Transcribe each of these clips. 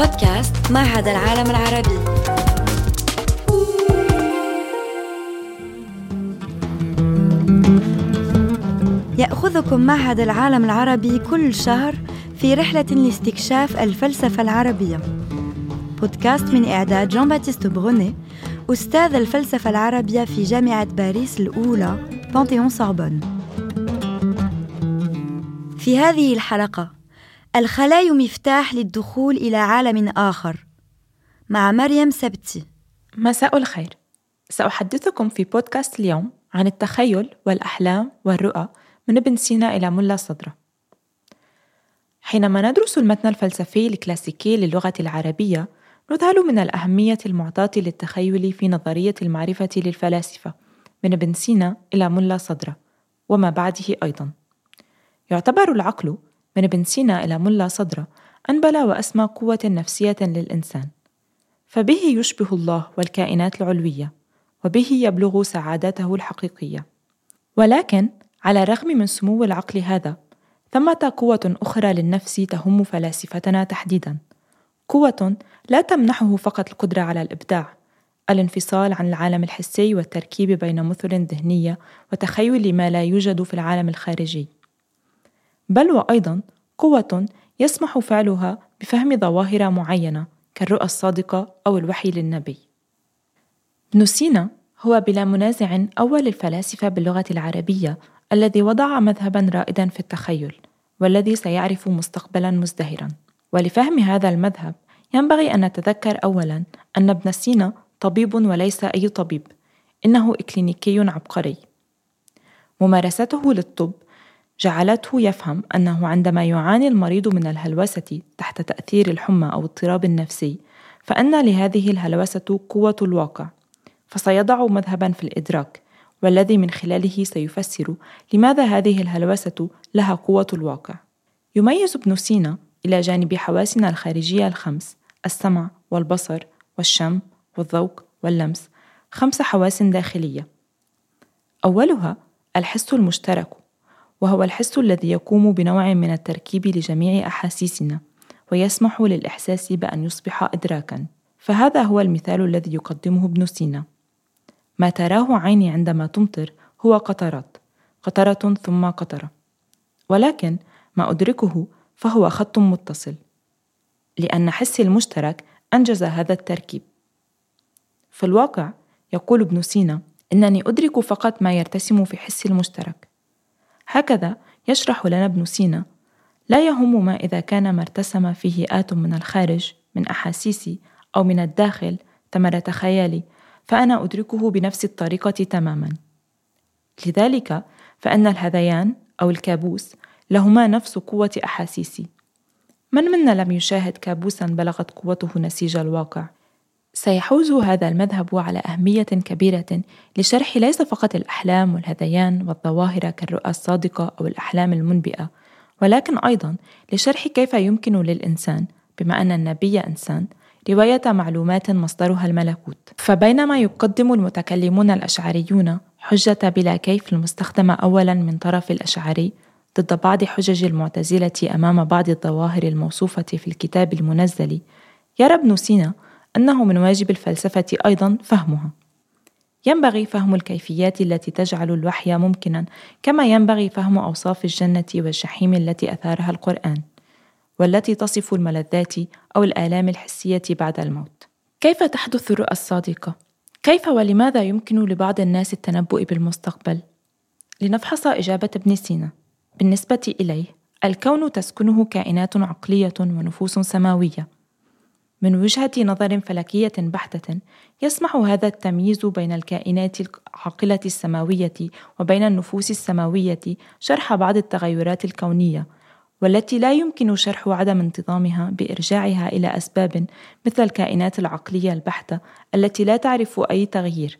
بودكاست معهد العالم العربي. يأخذكم معهد العالم العربي كل شهر في رحلة لاستكشاف الفلسفة العربية. بودكاست من إعداد جون باتيست بروني أستاذ الفلسفة العربية في جامعة باريس الأولى بانتيون سوربون في هذه الحلقة الخلايا مفتاح للدخول إلى عالم آخر. مع مريم سبتي. مساء الخير. سأحدثكم في بودكاست اليوم عن التخيل والأحلام والرؤى من ابن سينا إلى ملا صدرة. حينما ندرس المتن الفلسفي الكلاسيكي للغة العربية نذهل من الأهمية المعطاة للتخيل في نظرية المعرفة للفلاسفة من ابن سينا إلى ملا صدرة وما بعده أيضا. يعتبر العقل من ابن سينا إلى ملا صدرة أنبل وأسمى قوة نفسية للإنسان. فبه يشبه الله والكائنات العلوية وبه يبلغ سعادته الحقيقية. ولكن على الرغم من سمو العقل هذا ثمة قوة أخرى للنفس تهم فلاسفتنا تحديدا. قوة لا تمنحه فقط القدرة على الإبداع الانفصال عن العالم الحسي والتركيب بين مثل ذهنية وتخيل ما لا يوجد في العالم الخارجي. بل وأيضا قوة يسمح فعلها بفهم ظواهر معينة كالرؤى الصادقة أو الوحي للنبي. ابن سينا هو بلا منازع أول الفلاسفة باللغة العربية الذي وضع مذهبا رائدا في التخيل والذي سيعرف مستقبلا مزدهرا. ولفهم هذا المذهب ينبغي أن نتذكر أولا أن ابن سينا طبيب وليس أي طبيب، إنه إكلينيكي عبقري. ممارسته للطب جعلته يفهم أنه عندما يعاني المريض من الهلوسة تحت تأثير الحمى أو اضطراب نفسي فإن لهذه الهلوسة قوة الواقع فسيضع مذهبا في الإدراك والذي من خلاله سيفسر لماذا هذه الهلوسة لها قوة الواقع. يميز ابن سينا إلى جانب حواسنا الخارجية الخمس السمع والبصر والشم والذوق واللمس خمس حواس داخلية. أولها الحس المشترك وهو الحس الذي يقوم بنوع من التركيب لجميع أحاسيسنا ويسمح للإحساس بأن يصبح ادراكا. فهذا هو المثال الذي يقدمه ابن سينا. ما تراه عيني عندما تمطر هو قطرات قطرة ثم قطرة. ولكن ما أدركه فهو خط متصل. لأن حسي المشترك أنجز هذا التركيب. في الواقع يقول ابن سينا إنني أدرك فقط ما يرتسم في حسي المشترك. هكذا يشرح لنا ابن سينا. لا يهم ما إذا كان ما ارتسم فيه آت من الخارج من أحاسيسي أو من الداخل ثمرة خيالي فأنا أدركه بنفس الطريقة تماما. لذلك فإن الهذيان أو الكابوس لهما نفس قوة أحاسيسي. من منا لم يشاهد كابوسا بلغت قوته نسيج الواقع؟ سيحوز هذا المذهب على أهمية كبيرة لشرح ليس فقط الأحلام والهذيان والظواهر كالرؤى الصادقة أو الأحلام المنبئة، ولكن أيضا لشرح كيف يمكن للإنسان بما أن النبي إنسان رواية معلومات مصدرها الملكوت. فبينما يقدم المتكلمون الأشعريون حجة بلا كيف المستخدمة أولا من طرف الأشعري ضد بعض حجج المعتزلة أمام بعض الظواهر الموصوفة في الكتاب المنزل، يرى ابن سينا أنه من واجب الفلسفة أيضا فهمها. ينبغي فهم الكيفيات التي تجعل الوحي ممكنا كما ينبغي فهم أوصاف الجنة والجحيم التي أثارها القرآن، والتي تصف الملذات أو الآلام الحسية بعد الموت. كيف تحدث الرؤى الصادقة؟ كيف ولماذا يمكن لبعض الناس التنبؤ بالمستقبل؟ لنفحص إجابة ابن سينا. بالنسبة إليه، الكون تسكنه كائنات عقلية ونفوس سماوية. من وجهة نظر فلكية بحتة يسمح هذا التمييز بين الكائنات العاقلة السماوية وبين النفوس السماوية شرح بعض التغيرات الكونية والتي لا يمكن شرح عدم انتظامها بإرجاعها إلى أسباب مثل الكائنات العقلية البحتة التي لا تعرف أي تغيير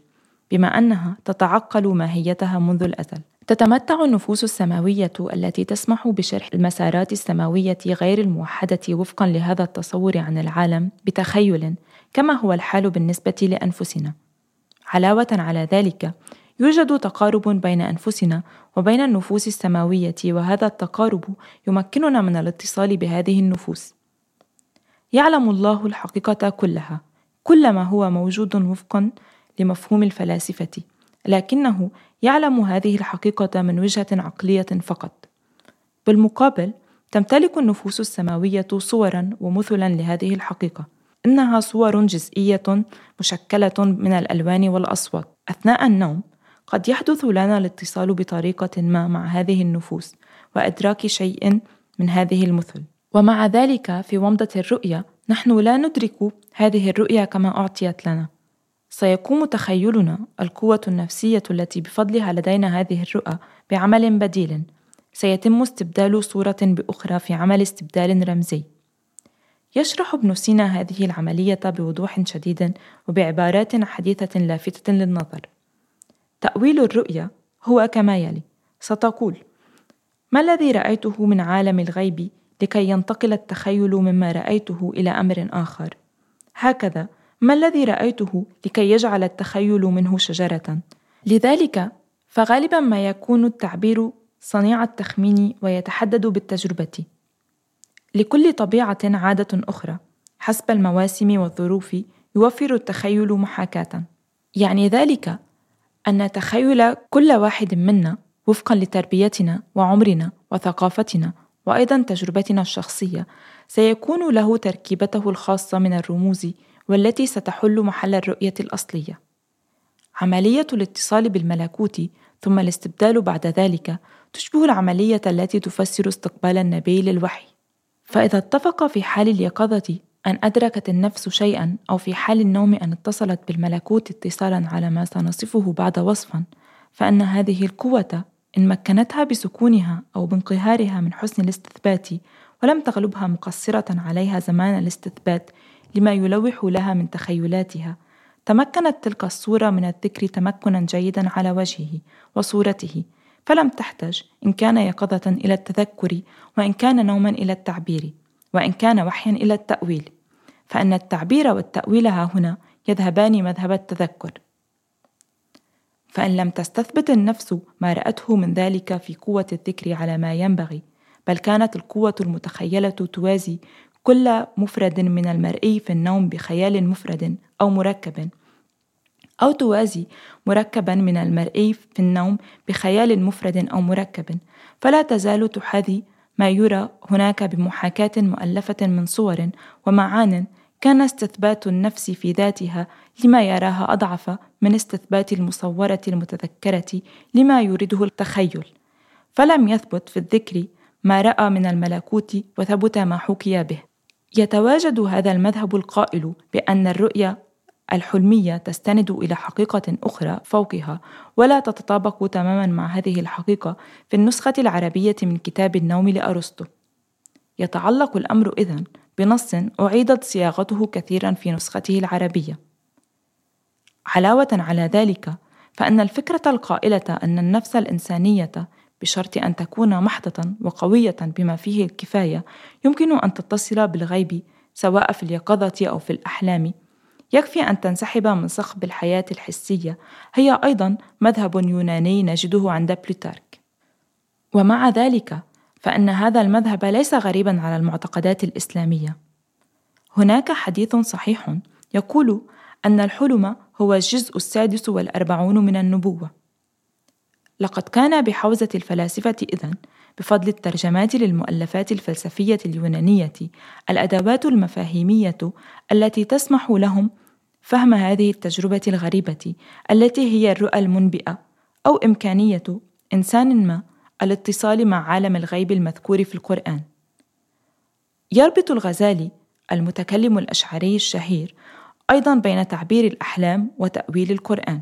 بما أنها تتعقل ماهيتها منذ الأزل. تتمتع النفوس السماوية التي تسمح بشرح المسارات السماوية غير الموحدة وفقا لهذا التصور عن العالم بتخيل كما هو الحال بالنسبة لأنفسنا. علاوة على ذلك، يوجد تقارب بين أنفسنا وبين النفوس السماوية وهذا التقارب يمكننا من الاتصال بهذه النفوس. يعلم الله الحقيقة كلها كل ما هو موجود وفقا لمفهوم الفلاسفة لكنه يعلم هذه الحقيقة من وجهة عقلية فقط. بالمقابل تمتلك النفوس السماوية صورا ومثلا لهذه الحقيقة. إنها صور جزئية مشكلة من الألوان والأصوات. أثناء النوم قد يحدث لنا الاتصال بطريقة ما مع هذه النفوس وإدراك شيء من هذه المثل. ومع ذلك في ومضة الرؤية نحن لا ندرك هذه الرؤية كما أعطيت لنا. سيقوم تخيلنا القوة النفسية التي بفضلها لدينا هذه الرؤى بعمل بديل. سيتم استبدال صورة بأخرى في عمل استبدال رمزي. يشرح ابن سينا هذه العملية بوضوح شديد وبعبارات حديثة لافتة للنظر. تأويل الرؤية هو كما يلي. ستقول ما الذي رأيته من عالم الغيب لكي ينتقل التخيل مما رأيته إلى أمر آخر؟ هكذا ما الذي رأيته لكي يجعل التخيل منه شجرة؟ لذلك فغالبا ما يكون التعبير صنيع التخمين ويتحدد بالتجربة. لكل طبيعة عادة أخرى حسب المواسم والظروف يوفر التخيل محاكاة. يعني ذلك أن تخيل كل واحد منا وفقا لتربيتنا وعمرنا وثقافتنا وأيضا تجربتنا الشخصية سيكون له تركيبته الخاصة من الرموز والتي ستحل محل الرؤية الأصلية. عملية الاتصال بالملكوت ثم الاستبدال بعد ذلك تشبه العملية التي تفسر استقبال النبي للوحي. فإذا اتفق في حال اليقظة أن أدركت النفس شيئا أو في حال النوم أن اتصلت بالملكوت اتصالا على ما سنصفه بعد وصفا فأن هذه القوة إن مكنتها بسكونها أو بانقهارها من حسن الاستثبات ولم تغلبها مقصرة عليها زمان الاستثبات لما يلوح لها من تخيلاتها. تمكنت تلك الصورة من الذكر تمكنا جيدا على وجهه وصورته فلم تحتج إن كان يقظة إلى التذكر وإن كان نوما إلى التعبير وإن كان وحيا إلى التأويل فإن التعبير والتأويل ها هنا يذهبان مذهب التذكر. فإن لم تستثبت النفس ما رأته من ذلك في قوة الذكر على ما ينبغي بل كانت القوة المتخيلة توازي كل مفرد من المرئي في النوم بخيال مفرد أو مركب. أو توازي مركبا من المرئي في النوم بخيال مفرد أو مركب. فلا تزال تحاذي ما يرى هناك بمحاكاة مؤلفة من صور ومعان كان استثبات النفس في ذاتها لما يراها أضعف من استثبات المصورة المتذكرة لما يريده التخيل. فلم يثبت في الذكر ما رأى من الملكوت وثبت ما حكي به. يتواجد هذا المذهب القائل بأن الرؤية الحلمية تستند إلى حقيقة أخرى فوقها ولا تتطابق تماما مع هذه الحقيقة في النسخة العربية من كتاب النوم لأرسطو. يتعلق الأمر إذن بنص أعيدت صياغته كثيرا في نسخته العربية. علاوة على ذلك فإن الفكرة القائلة أن النفس الإنسانية بشرط أن تكون محضة وقوية بما فيه الكفاية. يمكن أن تتصل بالغيب سواء في اليقظة أو في الأحلام. يكفي أن تنسحب من صخب الحياة الحسية. هي أيضا مذهب يوناني نجده عند بلوتارك. ومع ذلك فإن هذا المذهب ليس غريبا على المعتقدات الإسلامية. هناك حديث صحيح يقول أن الحلم هو الجزء السادس والأربعون من النبوة. لقد كان بحوزة الفلاسفة إذن بفضل الترجمات للمؤلفات الفلسفية اليونانية الأدوات المفاهيمية التي تسمح لهم فهم هذه التجربة الغريبة التي هي الرؤى المنبئة أو إمكانية إنسان ما الاتصال مع عالم الغيب المذكور في القرآن. يربط الغزالي المتكلم الأشعري الشهير أيضا بين تعبير الأحلام وتأويل القرآن.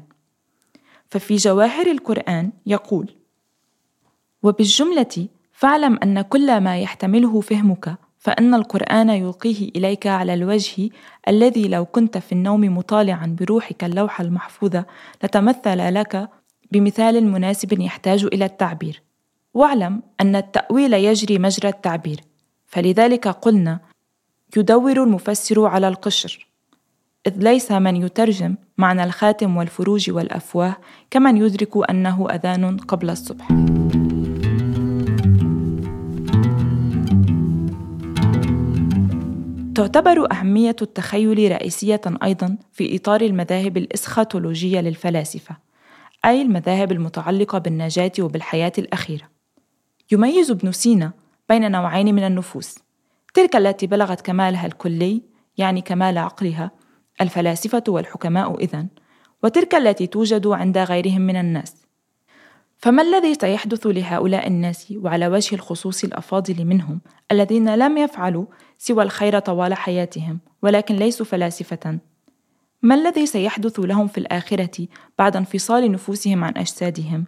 ففي جواهر القرآن يقول: وبالجملة فاعلم أن كل ما يحتمله فهمك فإن القرآن يلقيه إليك على الوجه الذي لو كنت في النوم مطالعا بروحك اللوحة المحفوظة لتمثل لك بمثال مناسب يحتاج إلى التعبير. واعلم أن التأويل يجري مجرى التعبير فلذلك قلنا يدور المفسر على القشر. إذ ليس من يترجم معنى الخاتم والفروج والأفواه كمن يدرك أنه أذان قبل الصبح. تعتبر أهمية التخيل رئيسية أيضا في إطار المذاهب الإسخاتولوجية للفلاسفة أي المذاهب المتعلقة بالنجاة وبالحياة الأخيرة. يميز ابن سينا بين نوعين من النفوس. تلك التي بلغت كمالها الكلي يعني كمال عقلها الفلاسفة والحكماء إذن وتلك التي توجد عند غيرهم من الناس. فما الذي سيحدث لهؤلاء الناس وعلى وجه الخصوص الأفاضل منهم الذين لم يفعلوا سوى الخير طوال حياتهم ولكن ليسوا فلاسفة؟ ما الذي سيحدث لهم في الآخرة بعد انفصال نفوسهم عن أجسادهم؟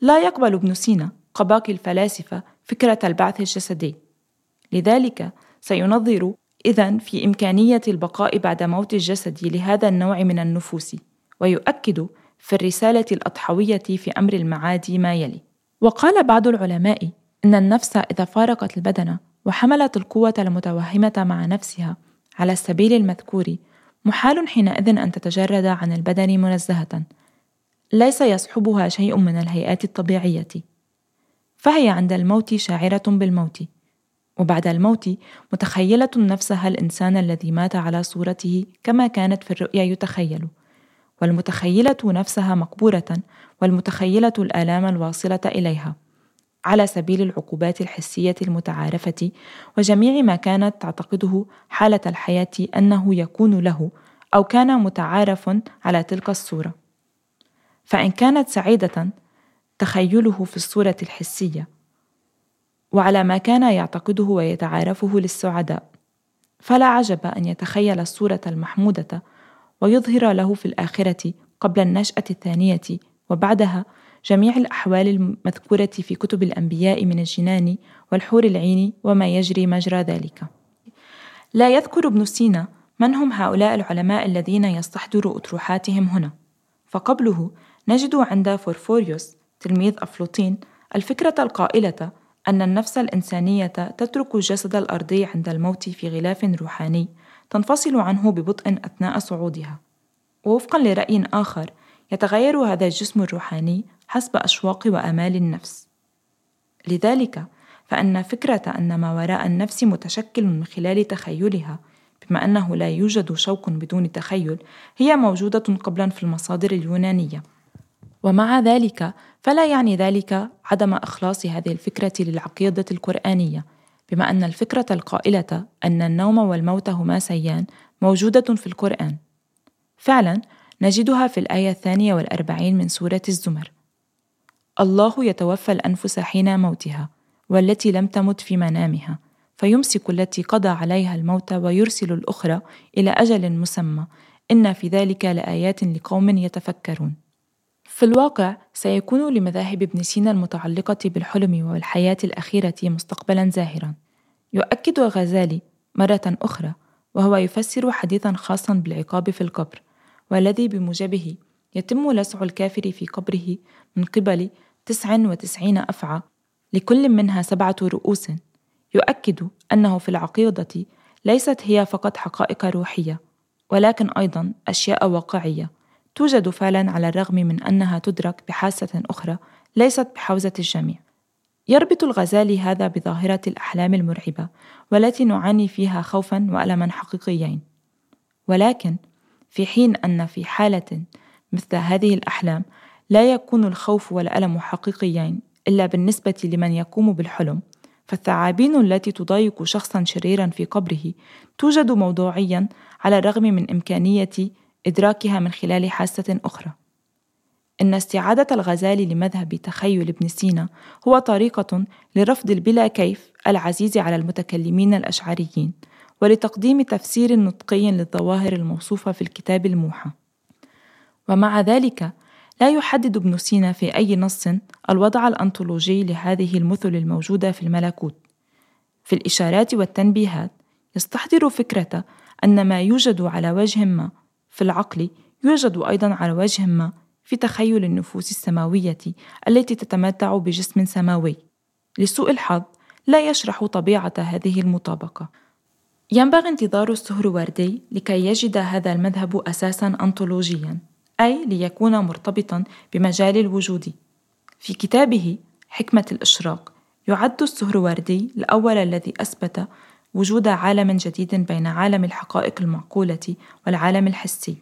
لا يقبل ابن سينا كباقي الفلاسفة فكرة البعث الجسدي. لذلك سينظر اذا في إمكانية البقاء بعد موت الجسد لهذا النوع من النفوس ويؤكد في الرسالة الأضحوية في أمر المعاد ما يلي. وقال بعض العلماء إن النفس إذا فارقت البدن وحملت القوة المتوهمة مع نفسها على السبيل المذكور محال حينئذ أن تتجرد عن البدن منزهة ليس يصحبها شيء من الهيئات الطبيعية. فهي عند الموت شاعرة بالموت. وبعد الموت متخيلة نفسها الإنسان الذي مات على صورته كما كانت في الرؤيا يتخيل. والمتخيلة نفسها مقبورة والمتخيلة الآلام الواصلة إليها. على سبيل العقوبات الحسية المتعارفة وجميع ما كانت تعتقده حالة الحياة أنه يكون له أو كان متعارف على تلك الصورة. فإن كانت سعيدة تخيله في الصورة الحسية وعلى ما كان يعتقده ويتعارفه للسعداء فلا عجب أن يتخيل الصورة المحمودة ويظهر له في الآخرة قبل النشأة الثانية وبعدها جميع الأحوال المذكورة في كتب الأنبياء من الجنان والحور العين وما يجري مجرى ذلك. لا يذكر ابن سينا من هم هؤلاء العلماء الذين يستحضر أطروحاتهم هنا، فقبله نجد عند فورفوريوس تلميذ أفلوطين الفكرة القائلة أن النفس الإنسانية تترك الجسد الأرضي عند الموت في غلاف روحاني تنفصل عنه ببطء أثناء صعودها. ووفقا لرأي آخر يتغير هذا الجسم الروحاني حسب أشواق وآمال النفس. لذلك فإن فكرة أن ما وراء النفس متشكل من خلال تخيلها بما أنه لا يوجد شوق بدون تخيل هي موجودة قبلا في المصادر اليونانية. ومع ذلك فلا يعني ذلك عدم إخلاص هذه الفكرة للعقيدة القرآنية بما أن الفكرة القائلة أن النوم والموت هما سيان موجودة في القرآن. فعلا نجدها في الآية الثانية والأربعين من سورة الزمر. الله يتوفى الأنفس حين موتها والتي لم تمت في منامها فيمسك التي قضى عليها الموت ويرسل الأخرى إلى أجل مسمى إن في ذلك لآيات لقوم يتفكرون. في الواقع سيكون لمذاهب ابن سينا المتعلقة بالحلم والحياة الأخيرة مستقبلا زاهرا. يؤكد الغزالي مرة أخرى وهو يفسر حديثا خاصا بالعقاب في القبر والذي بموجبه يتم لسع الكافر في قبره من قبل تسع وتسعين أفعى لكل منها سبعة رؤوس. يؤكد أنه في العقيدة ليست هي فقط حقائق روحية ولكن أيضا أشياء واقعية. توجد فعلا على الرغم من أنها تدرك بحاسة أخرى ليست بحوزة الجميع. يربط الغزالي هذا بظاهرة الأحلام المرعبة والتي نعاني فيها خوفا وألما حقيقيين. ولكن في حين أن في حالة مثل هذه الأحلام لا يكون الخوف والألم حقيقيين إلا بالنسبة لمن يقوم بالحلم فالثعابين التي تضايق شخصا شريرا في قبره توجد موضوعيا على الرغم من إمكانية إدراكها من خلال حاسة أخرى. إن استعادة الغزالي لمذهب تخيل ابن سينا هو طريقة لرفض البلا كيف العزيز على المتكلمين الأشعريين ولتقديم تفسير نطقي للظواهر الموصوفة في الكتاب الموحى. ومع ذلك لا يحدد ابن سينا في أي نص الوضع الأنطولوجي لهذه المثل الموجودة في الملكوت. في الإشارات والتنبيهات يستحضر فكرة أن ما يوجد على وجه ما في العقل يوجد أيضا على وجه ما في تخيل النفوس السماوية التي تتمتع بجسم سماوي. لسوء الحظ لا يشرح طبيعة هذه المطابقة. ينبغي انتظار السهروردي لكي يجد هذا المذهب أساسا أنطولوجيا أي ليكون مرتبطا بمجال الوجود. في كتابه حكمة الإشراق يعد السهروردي الأول الذي أثبت وجود عالم جديد بين عالم الحقائق المعقولة والعالم الحسي.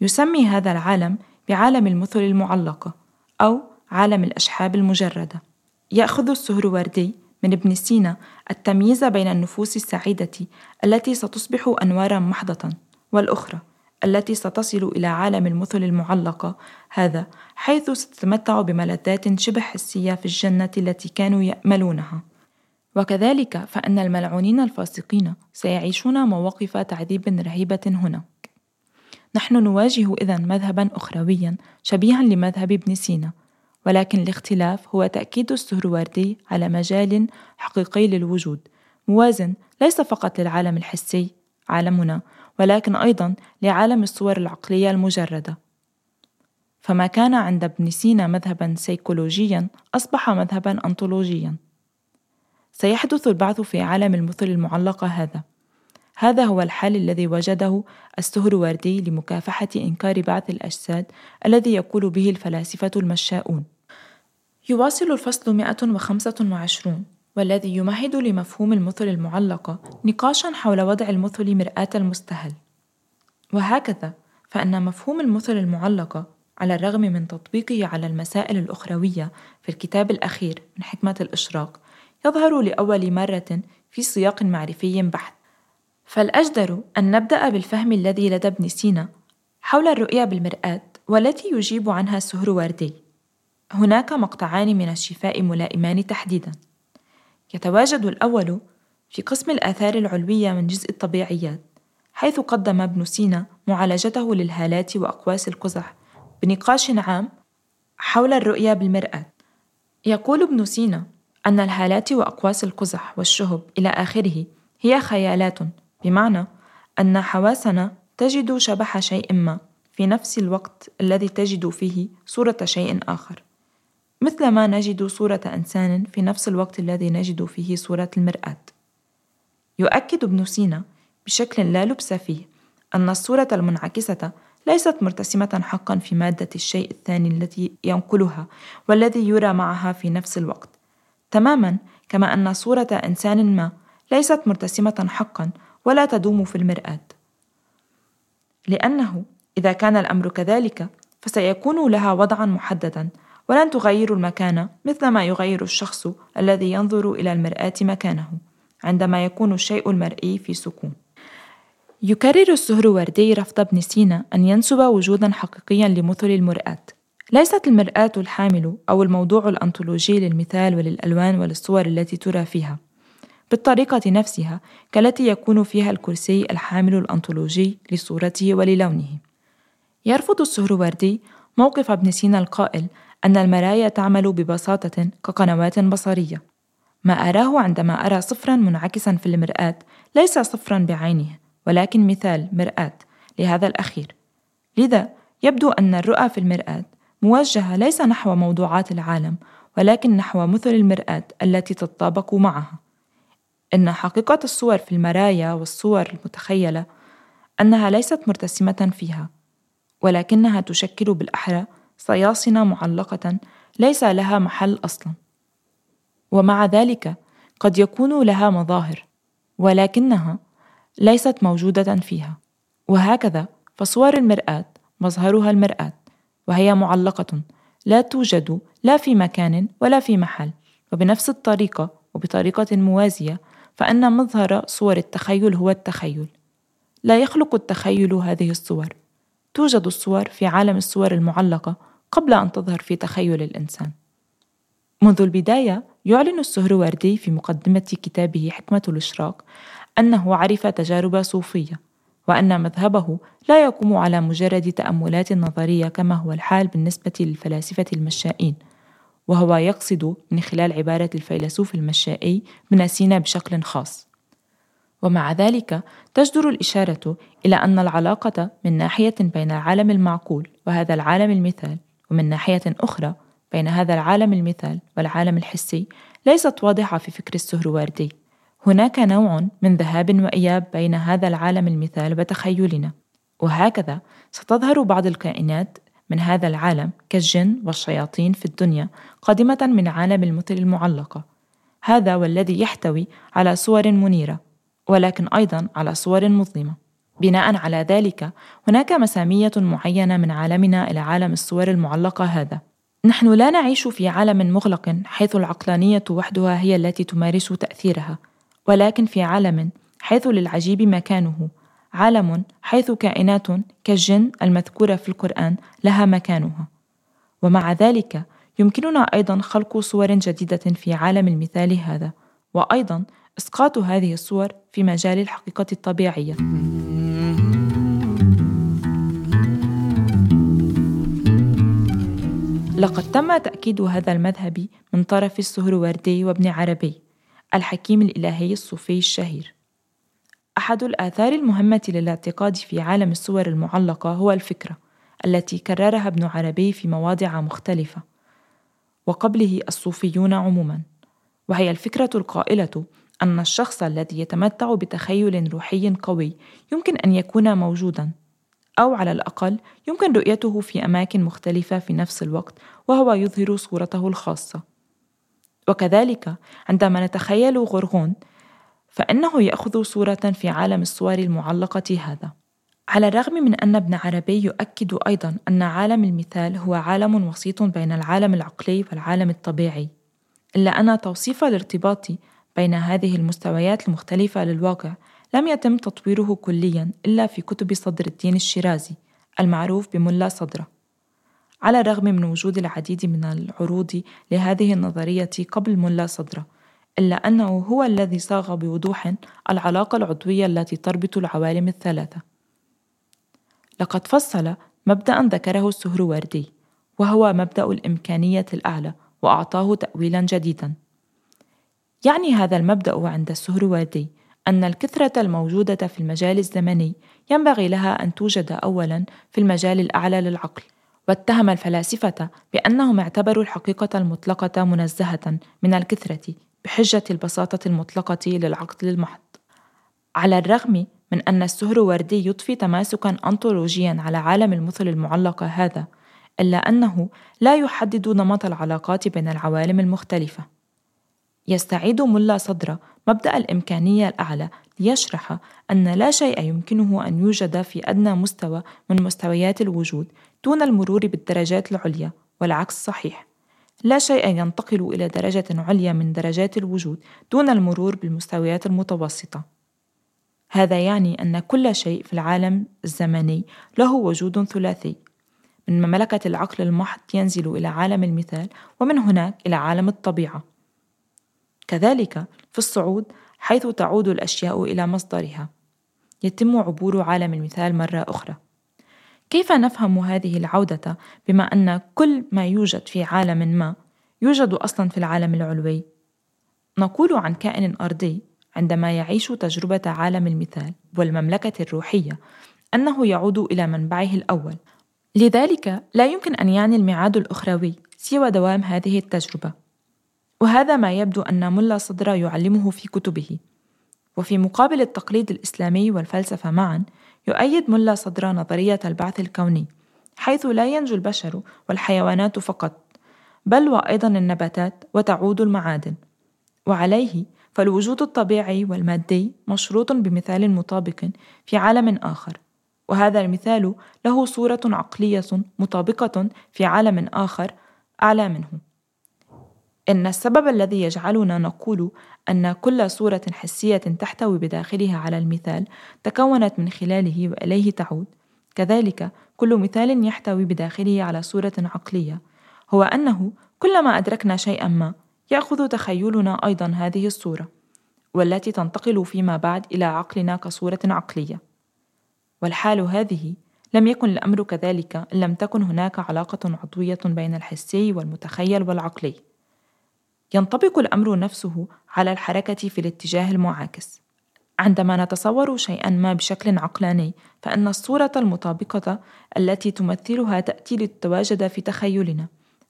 يسمي هذا العالم بعالم المثل المعلقة أو عالم الأشحاب المجردة. يأخذ السهروردي من ابن سينا التمييز بين النفوس السعيدة التي ستصبح أنوارا محضة والأخرى التي ستصل إلى عالم المثل المعلقة هذا حيث ستتمتع بملذات شبه حسية في الجنة التي كانوا يأملونها. وكذلك فإن الملعونين الفاسقين سيعيشون مواقف تعذيب رهيبة هنا. نحن نواجه إذا مذهبا أخرويا شبيها لمذهب ابن سينا ولكن الاختلاف هو تأكيد السهروردي على مجال حقيقي للوجود. موازن ليس فقط للعالم الحسي عالمنا ولكن أيضا لعالم الصور العقلية المجردة. فما كان عند ابن سينا مذهبا سيكولوجيا أصبح مذهبا أنطولوجيا. سيحدث البعث في عالم المثل المعلقة هذا. هذا هو الحل الذي وجده السهروردي لمكافحة إنكار بعث الأجساد الذي يقول به الفلاسفة المشاؤون. يواصل الفصل 125 والذي يمهد لمفهوم المثل المعلقة نقاشا حول وضع المثل مرآة المستهل. وهكذا فإن مفهوم المثل المعلقة على الرغم من تطبيقه على المسائل الأخروية في الكتاب الأخير من حكمة الإشراق يظهر لأول مرة في سياق معرفي بحت. فالأجدر أن نبدأ بالفهم الذي لدى ابن سينا حول الرؤية بالمرآة والتي يجيب عنها السهروردي هناك مقطعان من الشفاء ملائمان تحديدا. يتواجد الأول في قسم الآثار العلوية من جزء الطبيعيات حيث قدم ابن سينا معالجته للهالات وأقواس القزح بنقاش عام حول الرؤية بالمرآة. يقول ابن سينا أن الهالات وأقواس القزح والشهب إلى آخره هي خيالات بمعنى أن حواسنا تجد شبح شيء ما في نفس الوقت الذي تجد فيه صورة شيء آخر. مثلما نجد صورة إنسان في نفس الوقت الذي نجد فيه صورة المرآة. يؤكد ابن سينا بشكل لا لبس فيه أن الصورة المنعكسة ليست مرتسمة حقا في مادة الشيء الثاني التي ينقلها والذي يرى معها في نفس الوقت. تماما كما أن صورة إنسان ما ليست مرتسمة حقا ولا تدوم في المرآة. لأنه إذا كان الأمر كذلك فسيكون لها وضعا محددا ولن تغير المكان مثلما يغير الشخص الذي ينظر إلى المرآة مكانه عندما يكون الشيء المرئي في سكون. يكرر السهروردي رفض ابن سينا أن ينسب وجودا حقيقيا لمثل المرآة. ليست المرآة الحامل أو الموضوع الأنطولوجي للمثال وللألوان وللصور التي ترى فيها. بالطريقة نفسها كالتي يكون فيها الكرسي الحامل الأنطولوجي لصورته وللونه. يرفض السهروردي موقف ابن سينا القائل أن المرايا تعمل ببساطة كقنوات بصرية. ما أراه عندما أرى صفرا منعكسا في المرآة ليس صفرا بعينه ولكن مثال مرآة لهذا الأخير. لذا يبدو أن الرؤى في المرآة موجهة ليس نحو موضوعات العالم ولكن نحو مثل المرآة التي تتطابق معها. إن حقيقة الصور في المرايا والصور المتخيلة أنها ليست مرتسمة فيها ولكنها تشكل بالأحرى صياصنة معلقة ليس لها محل أصلا. ومع ذلك قد يكون لها مظاهر ولكنها ليست موجودة فيها. وهكذا فصور المرآة مظهرها المرآة. وهي معلقة. لا توجد لا في مكان ولا في محل. وبنفس الطريقة وبطريقة موازية فإن مظهر صور التخيل هو التخيل. لا يخلق التخيل هذه الصور. توجد الصور في عالم الصور المعلقة قبل أن تظهر في تخيل الإنسان. منذ البداية يعلن السهروردي في مقدمة كتابه حكمة الإشراق أنه عرف تجارب صوفية. وأن مذهبه لا يقوم على مجرد تأملات نظرية كما هو الحال بالنسبة للفلاسفة المشائين وهو يقصد من خلال عبارة الفيلسوف المشائي ابن سينا بشكل خاص. ومع ذلك تجدر الإشارة إلى أن العلاقة من ناحية بين العالم المعقول وهذا العالم المثال ومن ناحية أخرى بين هذا العالم المثال والعالم الحسي ليست واضحة في فكر السهروردي. هناك نوع من ذهاب وإياب بين هذا العالم المثال وتخيلنا وهكذا ستظهر بعض الكائنات من هذا العالم كالجن والشياطين في الدنيا قادمة من عالم المثل المعلقة. هذا والذي يحتوي على صور منيرة ولكن أيضا على صور مظلمة. بناء على ذلك هناك مسامية معينة من عالمنا إلى عالم الصور المعلقة هذا. نحن لا نعيش في عالم مغلق حيث العقلانية وحدها هي التي تمارس تأثيرها. ولكن في عالم حيث للعجيب مكانه. عالم حيث كائنات كالجن المذكورة في القرآن لها مكانها. ومع ذلك يمكننا أيضا خلق صور جديدة في عالم المثال هذا وأيضا إسقاط هذه الصور في مجال الحقيقة الطبيعية. لقد تم تأكيد هذا المذهب من طرف السهروردي وابن عربي. الحكيم الإلهي الصوفي الشهير. أحد الآثار المهمة للاعتقاد في عالم الصور المعلقة هو الفكرة التي كررها ابن عربي في مواضع مختلفة وقبله الصوفيون عموما. وهي الفكرة القائلة أن الشخص الذي يتمتع بتخيل روحي قوي يمكن أن يكون موجودا أو على الأقل يمكن رؤيته في أماكن مختلفة في نفس الوقت وهو يظهر صورته الخاصة. وكذلك عندما نتخيل غرغون فإنه يأخذ صورة في عالم الصور المعلقة هذا. على الرغم من أن ابن عربي يؤكد أيضا أن عالم المثال هو عالم وسيط بين العالم العقلي والعالم الطبيعي إلا أن توصيف الارتباط بين هذه المستويات المختلفة للواقع لم يتم تطويره كليا إلا في كتب صدر الدين الشيرازي المعروف بملا صدرة. على الرغم من وجود العديد من العروض لهذه النظرية قبل ملا صدرة إلا أنه هو الذي صاغ بوضوح العلاقة العضوية التي تربط العوالم الثلاثة. لقد فصل مبدأ ذكره السهروردي وهو مبدأ الإمكانية الأعلى وأعطاه تأويلا جديدا. يعني هذا المبدأ عند السهروردي أن الكثرة الموجودة في المجال الزمني ينبغي لها أن توجد أولاً في المجال الأعلى للعقل، واتهم الفلاسفة بأنهم اعتبروا الحقيقة المطلقة منزهة من الكثرة بحجة البساطة المطلقة للعقل المحض. على الرغم من أن السهروردي يضفي تماسكا أنطولوجيا على عالم المثل المعلقة هذا، إلا أنه لا يحدد نمط العلاقات بين العوالم المختلفة. يستعيد ملا صدر مبدأ الإمكانية الأعلى ليشرح أن لا شيء يمكنه أن يوجد في أدنى مستوى من مستويات الوجود دون المرور بالدرجات العليا والعكس صحيح. لا شيء ينتقل إلى درجة عليا من درجات الوجود دون المرور بالمستويات المتوسطة. هذا يعني أن كل شيء في العالم الزمني له وجود ثلاثي. من مملكة العقل المحض ينزل إلى عالم المثال ومن هناك إلى عالم الطبيعة. كذلك في الصعود حيث تعود الأشياء إلى مصدرها. يتم عبور عالم المثال مرة أخرى. كيف نفهم هذه العودة بما أن كل ما يوجد في عالم ما يوجد أصلا في العالم العلوي؟ نقول عن كائن أرضي عندما يعيش تجربة عالم المثال والمملكة الروحية أنه يعود إلى منبعه الأول. لذلك لا يمكن أن يعني الميعاد الأخروي سوى دوام هذه التجربة. وهذا ما يبدو أن ملا صدر يعلمه في كتبه. وفي مقابل التقليد الإسلامي والفلسفة معا يؤيد ملا صدر نظرية البعث الكوني حيث لا ينجو البشر والحيوانات فقط بل وأيضا النباتات وتعود المعادن. وعليه فالوجود الطبيعي والمادي مشروط بمثال مطابق في عالم آخر وهذا المثال له صورة عقلية مطابقة في عالم آخر أعلى منه. إن السبب الذي يجعلنا نقول أن كل صورة حسية تحتوي بداخلها على المثال تكونت من خلاله وإليه تعود، كذلك كل مثال يحتوي بداخله على صورة عقلية، هو أنه كلما أدركنا شيئا ما يأخذ تخيلنا أيضا هذه الصورة، والتي تنتقل فيما بعد إلى عقلنا كصورة عقلية. والحال هذه لم يكن الأمر كذلك إن لم تكن هناك علاقة عضوية بين الحسي والمتخيل والعقلي. ينطبق الأمر نفسه على الحركة في الاتجاه المعاكس. عندما نتصور شيئا ما بشكل عقلاني فإن الصورة المطابقة التي تمثلها تأتي لتتواجد في تخيلنا.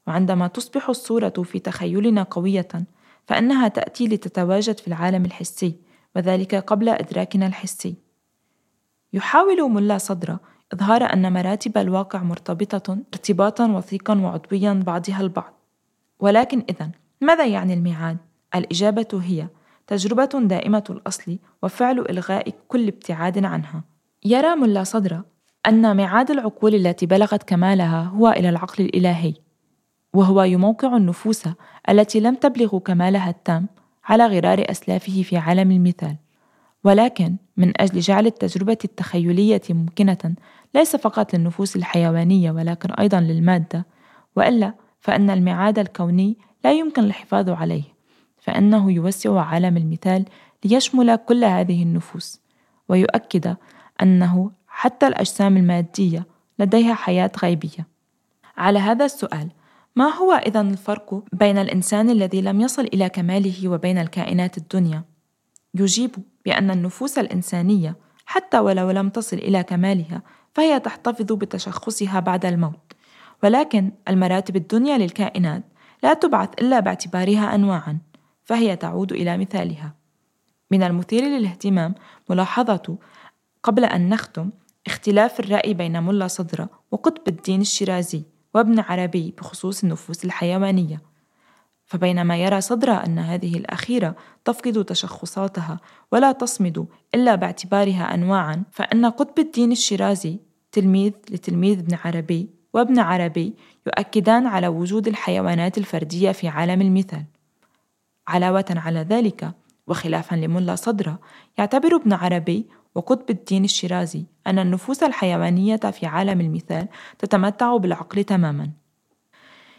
وعندما تصبح الصورة في تخيلنا قوية فإنها تأتي لتتواجد في العالم الحسي وذلك قبل إدراكنا الحسي. يحاول ملا صدر إظهار أن مراتب الواقع مرتبطة ارتباطا وثيقا وعضويا بعضها البعض. ولكن إذا ماذا يعني الميعاد؟ الإجابة هي تجربة دائمة الأصل وفعل إلغاء كل ابتعاد عنها. يرى ملا صدرة أن ميعاد العقول التي بلغت كمالها هو إلى العقل الإلهي وهو يموقع النفوس التي لم تبلغ كمالها التام على غرار أسلافه في عالم المثال. ولكن من أجل جعل التجربة التخيلية ممكنة ليس فقط للنفوس الحيوانية ولكن أيضا للمادة. وإلا فإن الميعاد الكوني لا يمكن الحفاظ عليه فإنه يوسع عالم المثال ليشمل كل هذه النفوس ويؤكد أنه حتى الأجسام المادية لديها حياة غيبية على هذا السؤال ما هو إذا الفرق بين الإنسان الذي لم يصل إلى كماله وبين الكائنات الدنيا؟ يجيب بأن النفوس الإنسانية حتى ولو لم تصل إلى كمالها فهي تحتفظ بتشخصها بعد الموت ولكن المراتب الدنيا للكائنات لا تبعث إلا باعتبارها أنواعًا فهي تعود إلى مثالها. من المثير للاهتمام ملاحظة قبل أن نختم اختلاف الرأي بين ملا صدرة وقطب الدين الشيرازي وابن عربي بخصوص النفوس الحيوانية. فبينما يرى صدرة أن هذه الأخيرة تفقد تشخصاتها ولا تصمد إلا باعتبارها أنواعا فإن قطب الدين الشيرازي تلميذ لتلميذ ابن عربي وابن عربي يؤكدان على وجود الحيوانات الفردية في عالم المثال. علاوة على ذلك وخلافا لملا صدرة يعتبر ابن عربي وقطب الدين الشيرازي أن النفوس الحيوانية في عالم المثال تتمتع بالعقل تماما.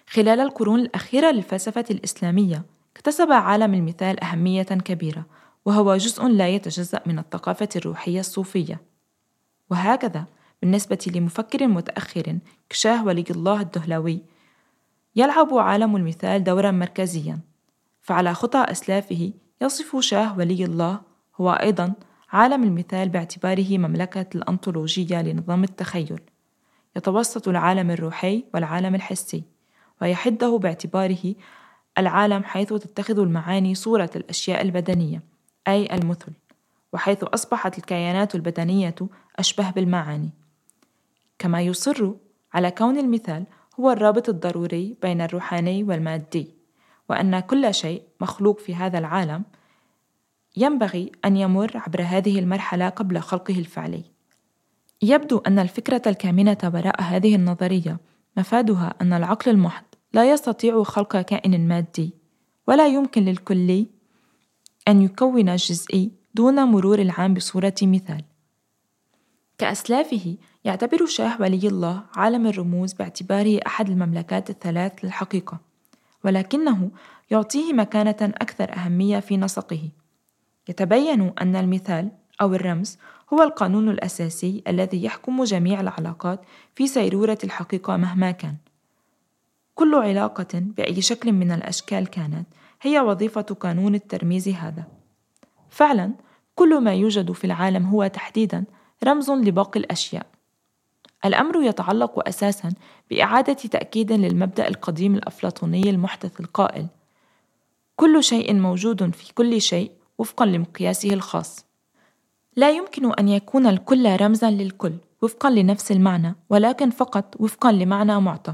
خلال القرون الأخيرة للفلسفة الإسلامية اكتسب عالم المثال أهمية كبيرة وهو جزء لا يتجزأ من الثقافة الروحية الصوفية. وهكذا بالنسبة لمفكر متأخر كشاه ولي الله الدهلوي يلعب عالم المثال دورا مركزيا فعلى خطى أسلافه يصف شاه ولي الله هو أيضا عالم المثال باعتباره مملكة الأنطولوجية لنظام التخيل. يتوسط العالم الروحي والعالم الحسي ويحده باعتباره العالم حيث تتخذ المعاني صورة الأشياء البدنية أي المثل وحيث أصبحت الكيانات البدنية أشبه بالمعاني. كما يصر على كون المثال هو الرابط الضروري بين الروحاني والمادي وأن كل شيء مخلوق في هذا العالم ينبغي أن يمر عبر هذه المرحلة قبل خلقه الفعلي. يبدو أن الفكرة الكامنة وراء هذه النظرية مفادها أن العقل المحض لا يستطيع خلق كائن مادي، ولا يمكن للكلي أن يكون الجزئي دون مرور العام بصورة مثال. كأسلافه يعتبر شاه ولي الله عالم الرموز باعتباره أحد المملكات الثلاث للحقيقة، ولكنه يعطيه مكانة أكثر أهمية في نسقه. يتبين أن المثال أو الرمز هو القانون الأساسي الذي يحكم جميع العلاقات في سيرورة الحقيقة مهما كان. كل علاقة بأي شكل من الأشكال كانت هي وظيفة قانون الترميز هذا. فعلا كل ما يوجد في العالم هو تحديدا رمز لباقي الأشياء. الأمر يتعلق أساسا بإعادة تأكيد للمبدأ القديم الأفلاطوني المحدث القائل: كل شيء موجود في كل شيء وفقا لمقياسه الخاص. لا يمكن أن يكون الكل رمزا للكل وفقا لنفس المعنى ولكن فقط وفقا لمعنى معطى.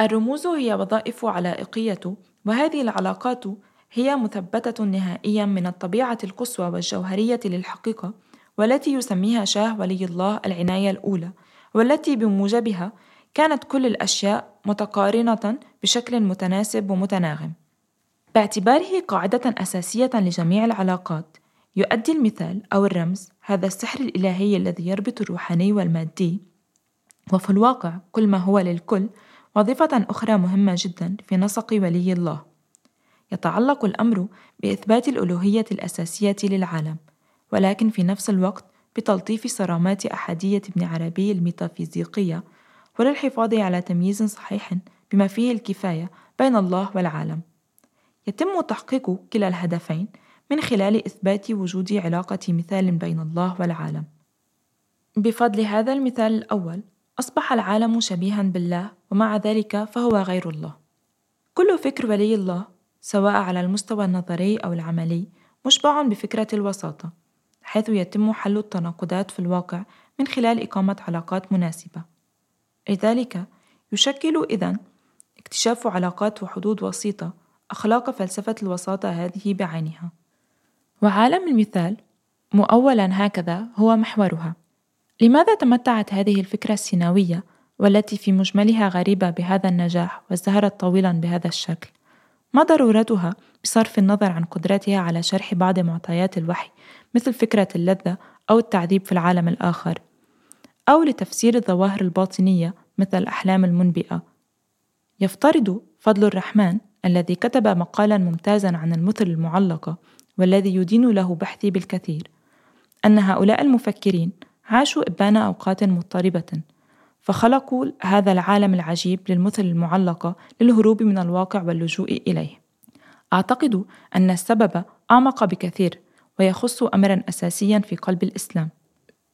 الرموز هي وظائف علائقية وهذه العلاقات هي مثبتة نهائيا من الطبيعة القصوى والجوهرية للحقيقة والتي يسميها شاه ولي الله العناية الأولى. والتي بموجبها كانت كل الأشياء متقارنة بشكل متناسب ومتناغم. باعتباره قاعدة أساسية لجميع العلاقات يؤدي المثال أو الرمز هذا السحر الإلهي الذي يربط الروحاني والمادي. وفي الواقع كل ما هو للكل وظيفة أخرى مهمة جدا في نسق ولي الله. يتعلق الأمر بإثبات الألوهية الأساسية للعالم ولكن في نفس الوقت بتلطيف صرامات أحادية ابن عربي الميتافيزيقية وللحفاظ على تمييز صحيح بما فيه الكفاية بين الله والعالم يتم تحقيق كلا الهدفين من خلال إثبات وجود علاقة مثال بين الله والعالم. بفضل هذا المثال الأول، أصبح العالم شبيها بالله ومع ذلك فهو غير الله. كل فكر ولي الله سواء على المستوى النظري أو العملي مشبع بفكرة الوساطة، حيث يتم حل التناقضات في الواقع من خلال إقامة علاقات مناسبة. لذلك يشكل إذن اكتشاف علاقات وحدود وسيطة أخلاق فلسفة الوساطة هذه بعينها. وعالم المثال مؤولا هكذا هو محورها. لماذا تمتعت هذه الفكرة السيناوية والتي في مجملها غريبة بهذا النجاح وازدهرت طويلا بهذا الشكل؟ ما ضرورتها بصرف النظر عن قدرتها على شرح بعض معطيات الوحي مثل فكرة اللذة أو التعذيب في العالم الآخر أو لتفسير الظواهر الباطنية مثل الأحلام المنبئة. يفترض فضل الرحمن الذي كتب مقالا ممتازا عن المثل المعلقة والذي يدين له بحثي بالكثير أن هؤلاء المفكرين عاشوا إبان أوقات مضطربة فخلقوا هذا العالم العجيب للمثل المعلقة للهروب من الواقع واللجوء إليه. أعتقد أن السبب أعمق بكثير ويخص أمرا أساسيا في قلب الإسلام.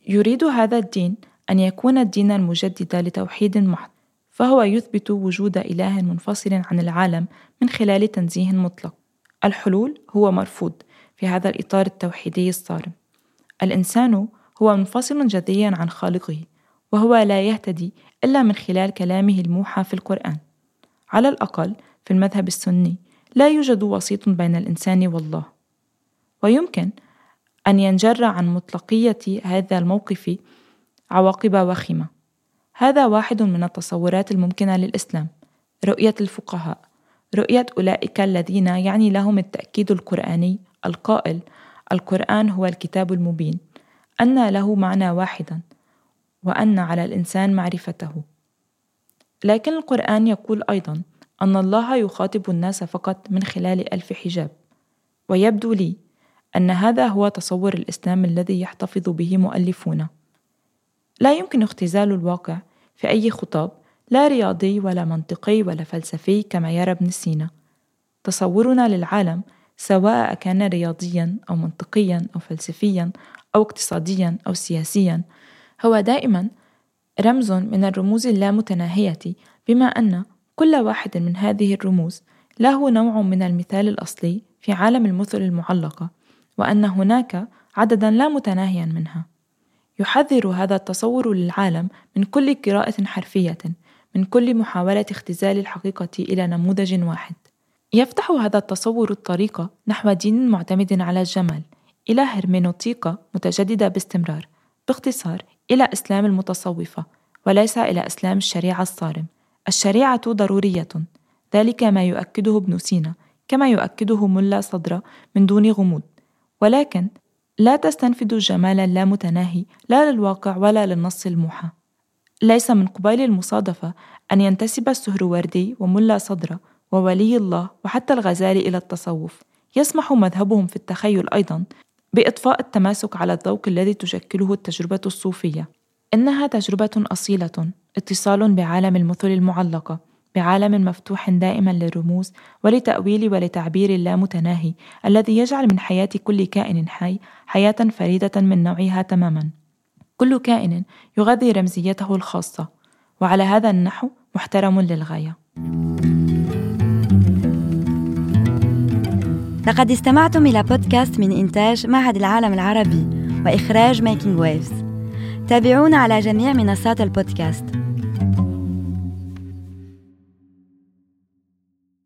يريد هذا الدين أن يكون الدين المجدد لتوحيد محض فهو يثبت وجود إله منفصل عن العالم من خلال تنزيه مطلق. الحلول هو مرفوض في هذا الإطار التوحيدي الصارم. الإنسان هو منفصل جذريا عن خالقه وهو لا يهتدي إلا من خلال كلامه الموحى في القرآن. على الأقل في المذهب السني لا يوجد وسيط بين الإنسان والله. ويمكن أن ينجر عن مطلقية هذا الموقف عواقب وخيمة. هذا واحد من التصورات الممكنة للإسلام رؤية الفقهاء رؤية أولئك الذين يعني لهم التأكيد القرآني القائل القرآن هو الكتاب المبين أن له معنى واحدا وأن على الإنسان معرفته. لكن القرآن يقول أيضا أن الله يخاطب الناس فقط من خلال ألف حجاب. ويبدو لي أن هذا هو تصور الإسلام الذي يحتفظ به مؤلفونه لا يمكن اختزال الواقع في أي خطاب لا رياضي ولا منطقي ولا فلسفي كما يرى ابن سينا. تصورنا للعالم سواء كان رياضيا أو منطقيا أو فلسفيا أو اقتصاديا أو سياسيا هو دائما رمز من الرموز اللامتناهية بما أن كل واحد من هذه الرموز له نوع من المثال الأصلي في عالم المثل المعلقة وأن هناك عددا لا متناهيا منها. يحذر هذا التصور للعالم من كل قراءة حرفية من كل محاولة اختزال الحقيقة إلى نموذج واحد. يفتح هذا التصور الطريق نحو دين معتمد على الجمال إلى هرمنوطيقة متجددة باستمرار باختصار إلى إسلام المتصوفة وليس إلى إسلام الشريعة الصارم. الشريعة ضرورية. ذلك ما يؤكده ابن سينا كما يؤكده ملا صدرة من دون غموض. ولكن لا تستنفذ الجمال اللامتناهي لا للواقع ولا للنص الموحى. ليس من قبيل المصادفة أن ينتسب السهروردي وملا صدرة وولي الله وحتى الغزالي إلى التصوف. يسمح مذهبهم في التخيل أيضا بإضفاء التماسك على الذوق الذي تشكله التجربة الصوفية. إنها تجربة أصيلة اتصال بعالم المثل المعلقة. بعالم مفتوح دائما للرموز ولتأويل ولتعبير اللامتناهي الذي يجعل من حياة كل كائن حي حياة فريدة من نوعها تماما. كل كائن يغذي رمزيته الخاصة وعلى هذا النحو محترم للغاية. لقد استمعتم إلى بودكاست من إنتاج معهد العالم العربي وإخراج Making Waves تابعونا على جميع منصات البودكاست.